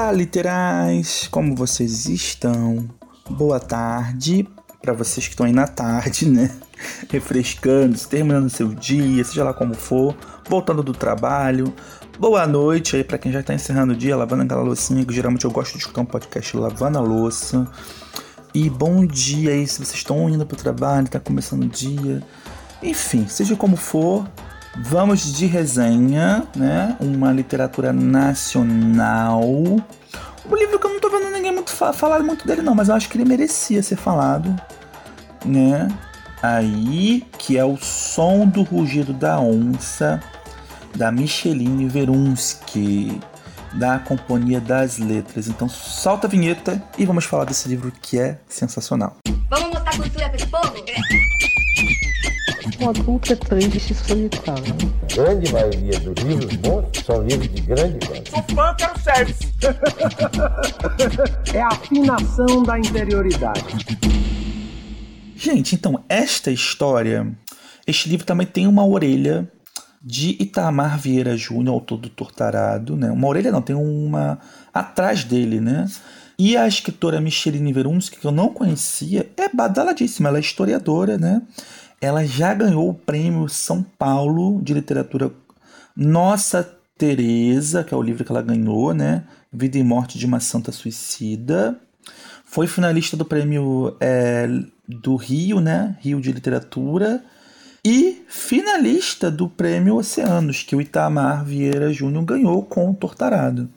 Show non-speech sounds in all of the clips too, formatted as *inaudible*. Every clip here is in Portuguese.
Olá, literais! Como vocês estão? Boa tarde para vocês que estão aí na tarde, né? *laughs* Refrescando, terminando seu dia, seja lá como for, voltando do trabalho. Boa noite aí para quem já tá encerrando o dia, lavando aquela loucinha, que geralmente eu gosto de escutar um podcast lavando a louça. E bom dia aí se vocês estão indo pro trabalho, tá começando o dia. Enfim, seja como for, vamos de resenha, né? Uma literatura nacional. Um livro que eu não tô vendo ninguém muito fa falar muito dele não, mas eu acho que ele merecia ser falado, né? Aí, que é o som do rugido da onça, da Micheline Verunsky, da Companhia das Letras. Então, solta a vinheta e vamos falar desse livro que é sensacional. Vamos mostrar cultura para esse povo? Um adulto é triste e solitário. A grande maioria dos livros bons são livros de grande qualidade. Sou fã, quero service. é a afinação da interioridade. Gente, então, esta história, este livro também tem uma orelha de Itamar Vieira Júnior, autor do Tortarado, né? Uma orelha não, tem uma atrás dele, né? E a escritora Micheline Verunsky, que eu não conhecia, é badaladíssima, ela é historiadora, né? Ela já ganhou o prêmio São Paulo de literatura Nossa Teresa, que é o livro que ela ganhou, né? Vida e Morte de uma Santa Suicida. Foi finalista do prêmio é, do Rio, né? Rio de Literatura. E finalista do prêmio Oceanos, que o Itamar Vieira Júnior ganhou com o Tortarado.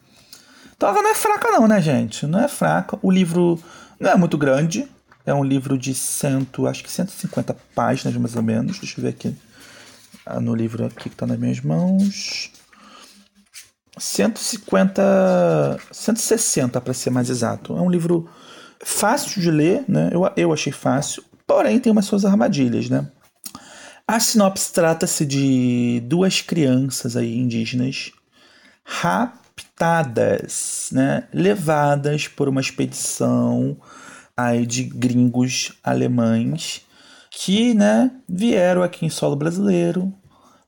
Então ela não é fraca não, né, gente? Não é fraca. O livro não é muito grande, é um livro de cento, acho que 150 páginas mais ou menos. Deixa eu ver aqui ah, no livro aqui que está nas minhas mãos. 150, 160 para ser mais exato. É um livro fácil de ler, né? Eu, eu achei fácil, porém tem umas suas armadilhas, né? A sinopse trata-se de duas crianças aí indígenas raptadas, né? Levadas por uma expedição aí de gringos alemães que né, vieram aqui em solo brasileiro,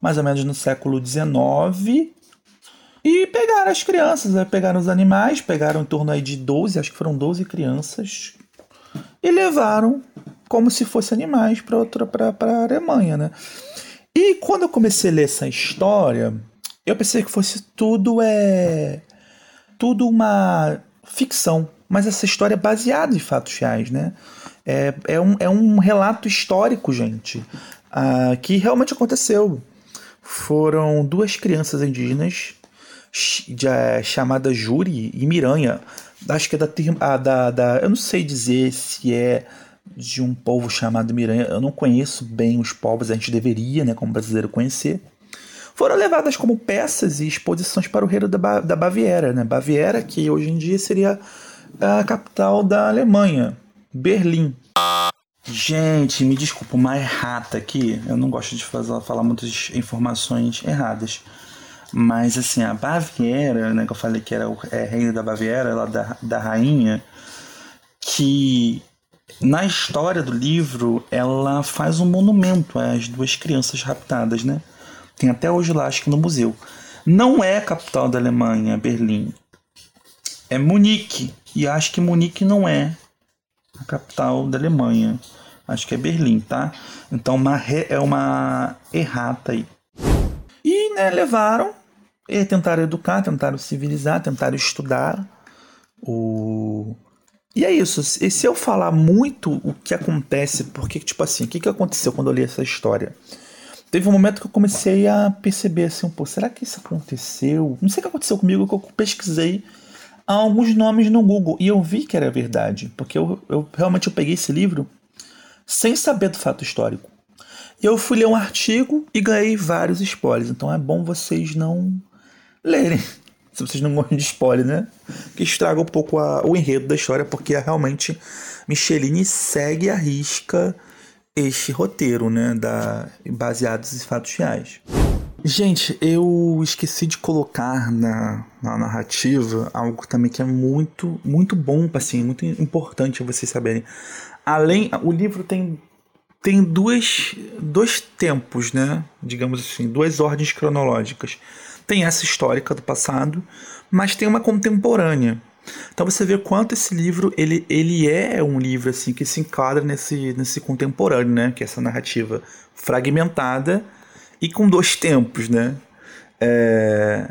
mais ou menos no século XIX, e pegaram as crianças, né? pegaram os animais, pegaram em torno aí de 12, acho que foram 12 crianças, e levaram como se fossem animais para a Alemanha. Né? E quando eu comecei a ler essa história, eu pensei que fosse tudo é tudo uma ficção mas essa história é baseada em fatos reais, né? É, é, um, é um relato histórico, gente, uh, que realmente aconteceu. Foram duas crianças indígenas de, chamadas Júri e Miranha. Acho que é da, uh, da, da. Eu não sei dizer se é de um povo chamado Miranha. Eu não conheço bem os povos, a gente deveria, né, como brasileiro, conhecer foram levadas como peças e exposições para o reino da, ba da Baviera, né? Baviera, que hoje em dia seria a capital da Alemanha, Berlim. Gente, me desculpa, uma errata aqui. Eu não gosto de fazer, falar muitas informações erradas. Mas assim, a Baviera, né, que eu falei que era o é, reino da Baviera, lá da, da rainha, que na história do livro ela faz um monumento às duas crianças raptadas, né? Tem até hoje lá, acho que no museu. Não é a capital da Alemanha, Berlim. É Munique. E acho que Munique não é a capital da Alemanha. Acho que é Berlim, tá? Então uma é uma errata aí. E né, levaram e tentaram educar, tentaram civilizar, tentaram estudar. O... E é isso. E se eu falar muito o que acontece, porque, tipo assim, o que, que aconteceu quando eu li essa história? Teve um momento que eu comecei a perceber assim, pô, será que isso aconteceu? Não sei o que aconteceu comigo, que eu pesquisei alguns nomes no Google e eu vi que era verdade, porque eu, eu realmente eu peguei esse livro sem saber do fato histórico. Eu fui ler um artigo e ganhei vários spoilers, então é bom vocês não lerem, *laughs* se vocês não gostam de spoiler, né? Que estraga um pouco a, o enredo da história, porque é realmente Micheline segue a risca este roteiro, né, da, baseados em fatos reais. Gente, eu esqueci de colocar na, na narrativa algo também que é muito, muito bom, assim, muito importante vocês saberem. Além, o livro tem tem duas, dois tempos, né? Digamos assim, duas ordens cronológicas. Tem essa histórica do passado, mas tem uma contemporânea. Então você vê quanto esse livro ele, ele é um livro assim que se enquadra nesse, nesse contemporâneo, né? Que é essa narrativa fragmentada e com dois tempos, né? É...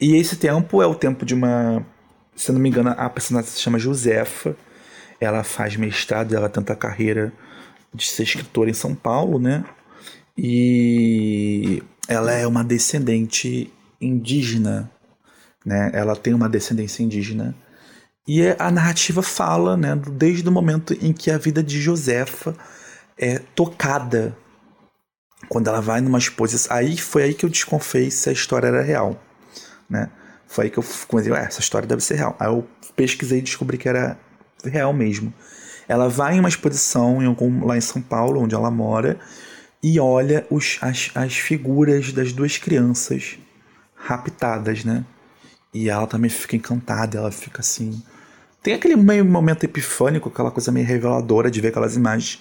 E esse tempo é o tempo de uma, se não me engano, a personagem se chama Josefa. Ela faz mestrado, ela tenta a carreira de ser escritora em São Paulo, né? E ela é uma descendente indígena, né? Ela tem uma descendência indígena. E a narrativa fala, né, desde o momento em que a vida de Josefa é tocada. Quando ela vai numa exposição. Aí foi aí que eu desconfiei se a história era real. Né? Foi aí que eu comecei, ué, essa história deve ser real. Aí eu pesquisei e descobri que era real mesmo. Ela vai em uma exposição em algum, lá em São Paulo, onde ela mora, e olha os, as, as figuras das duas crianças raptadas, né? E ela também fica encantada, ela fica assim. Tem aquele meio momento epifânico, aquela coisa meio reveladora de ver aquelas imagens.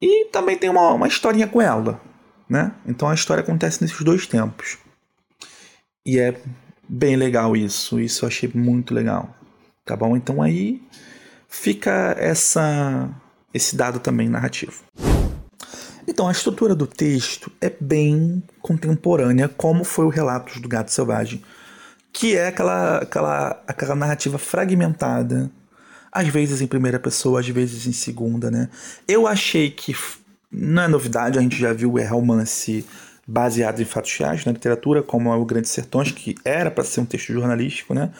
E também tem uma, uma historinha com ela, né? Então a história acontece nesses dois tempos. E é bem legal isso, isso eu achei muito legal. Tá bom? Então aí fica essa esse dado também narrativo. Então, a estrutura do texto é bem contemporânea, como foi o Relatos do Gato Selvagem, que é aquela, aquela, aquela narrativa fragmentada, às vezes em primeira pessoa, às vezes em segunda, né? Eu achei que não é novidade, a gente já viu o romance baseado em fatos reais na literatura, como é o Grandes Sertões, que era para ser um texto jornalístico, né?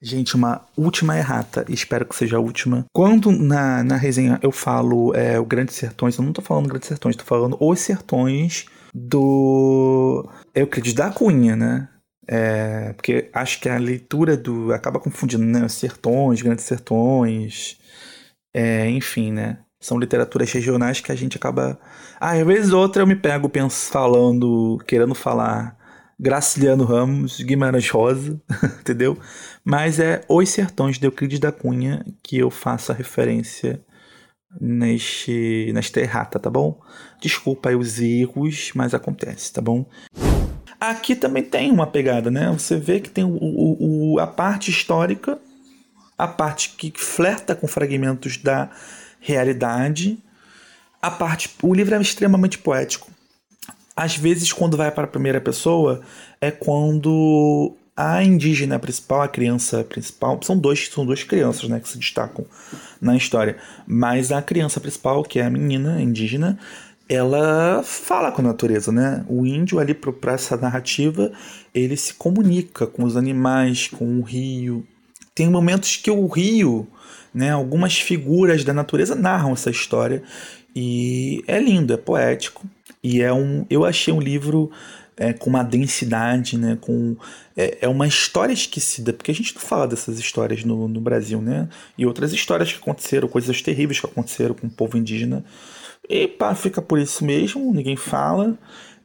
Gente, uma última errata, espero que seja a última. Quando na, na resenha eu falo é, o Grandes Sertões, eu não tô falando Grandes Sertões, tô falando Os Sertões do Euclides da Cunha, né? É, porque acho que a leitura do. acaba confundindo, né? Sertões, Grandes Sertões, é, enfim, né? São literaturas regionais que a gente acaba. Ah, às vezes outra eu me pego penso, falando, querendo falar Graciliano Ramos, Guimarães Rosa, *laughs* entendeu? Mas é Os Sertões de Euclides da Cunha que eu faço a referência neste, nesta errata, tá bom? Desculpa aí os erros, mas acontece, tá bom? Aqui também tem uma pegada, né? Você vê que tem o, o, o a parte histórica, a parte que flerta com fragmentos da realidade. A parte, o livro é extremamente poético. Às vezes, quando vai para a primeira pessoa, é quando a indígena principal, a criança principal, são dois, são duas crianças, né, que se destacam na história. Mas a criança principal, que é a menina indígena, ela fala com a natureza, né? O índio ali para essa narrativa, ele se comunica com os animais, com o rio. Tem momentos que o rio né? Algumas figuras da natureza narram essa história e é lindo, é poético e é um. Eu achei um livro é, com uma densidade, né? Com é, é, uma história esquecida porque a gente não fala dessas histórias no, no Brasil, né? E outras histórias que aconteceram, coisas terríveis que aconteceram com o povo indígena e pá, fica por isso mesmo, ninguém fala.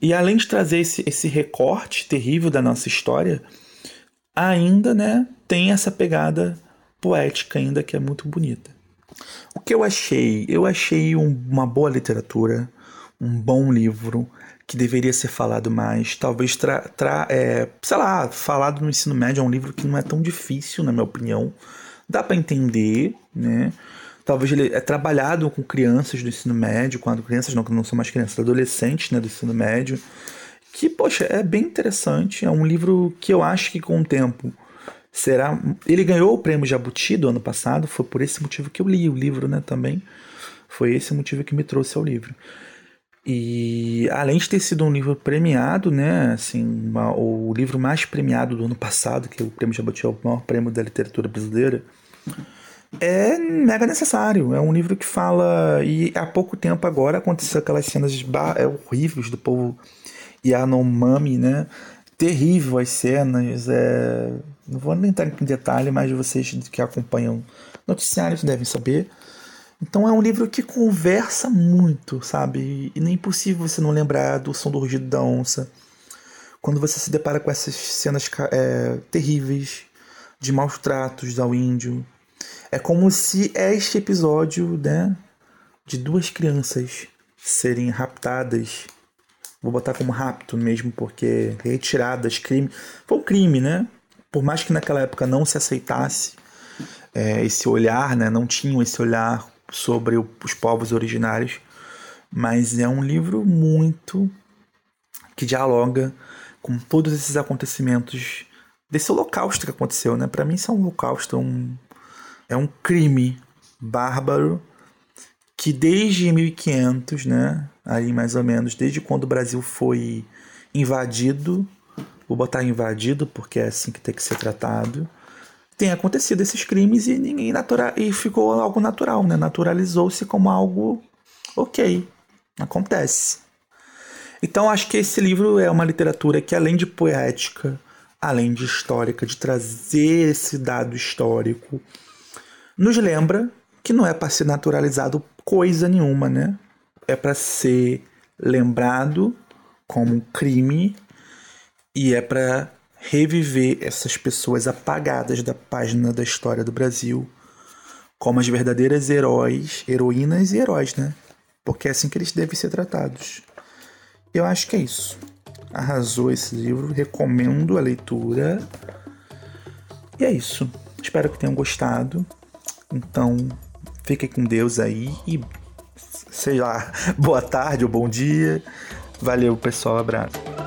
E além de trazer esse, esse recorte terrível da nossa história, ainda, né, tem essa pegada poética ainda que é muito bonita. O que eu achei? Eu achei um, uma boa literatura, um bom livro que deveria ser falado mais. Talvez, tra, tra, é, sei lá, falado no ensino médio é um livro que não é tão difícil, na minha opinião. Dá para entender, né? Talvez ele é trabalhado com crianças do ensino médio, quando crianças não, não são mais crianças, adolescentes, né, do ensino médio. Que, poxa, é bem interessante. É um livro que eu acho que com o tempo será. Ele ganhou o prêmio Jabuti do ano passado, foi por esse motivo que eu li o livro, né? Também foi esse motivo que me trouxe ao livro. E além de ter sido um livro premiado, né, assim, uma, o livro mais premiado do ano passado, que é o Prêmio Jabuti é o maior prêmio da literatura brasileira, é mega necessário. É um livro que fala e há pouco tempo agora aconteceu aquelas cenas é, horríveis do povo Yanomami, né? Terrível as cenas, é não vou nem entrar em detalhe, mas vocês que acompanham noticiários devem saber. Então é um livro que conversa muito, sabe? E nem é impossível você não lembrar do som do rugido da onça. Quando você se depara com essas cenas é, terríveis de maus tratos ao índio. É como se este episódio, né, de duas crianças serem raptadas vou botar como rapto mesmo, porque retiradas, crime. Foi um crime, né? Por mais que naquela época não se aceitasse é, esse olhar, né? Não tinham esse olhar sobre o, os povos originários, mas é um livro muito que dialoga com todos esses acontecimentos desse holocausto que aconteceu, né? Para mim isso é um holocausto, um, é um crime bárbaro que desde 1500, né, aí mais ou menos, desde quando o Brasil foi invadido, vou botar invadido porque é assim que tem que ser tratado, tem acontecido esses crimes e ninguém natural e ficou algo natural, né? Naturalizou-se como algo ok, acontece. Então acho que esse livro é uma literatura que além de poética, além de histórica, de trazer esse dado histórico, nos lembra que não é para ser naturalizado coisa nenhuma, né? É para ser lembrado como um crime e é para reviver essas pessoas apagadas da página da história do Brasil como as verdadeiras heróis, heroínas e heróis, né? Porque é assim que eles devem ser tratados. Eu acho que é isso. Arrasou esse livro, recomendo a leitura. E é isso. Espero que tenham gostado. Então, fiquem com Deus aí e sei lá, *laughs* boa tarde ou bom dia. Valeu, pessoal, abraço.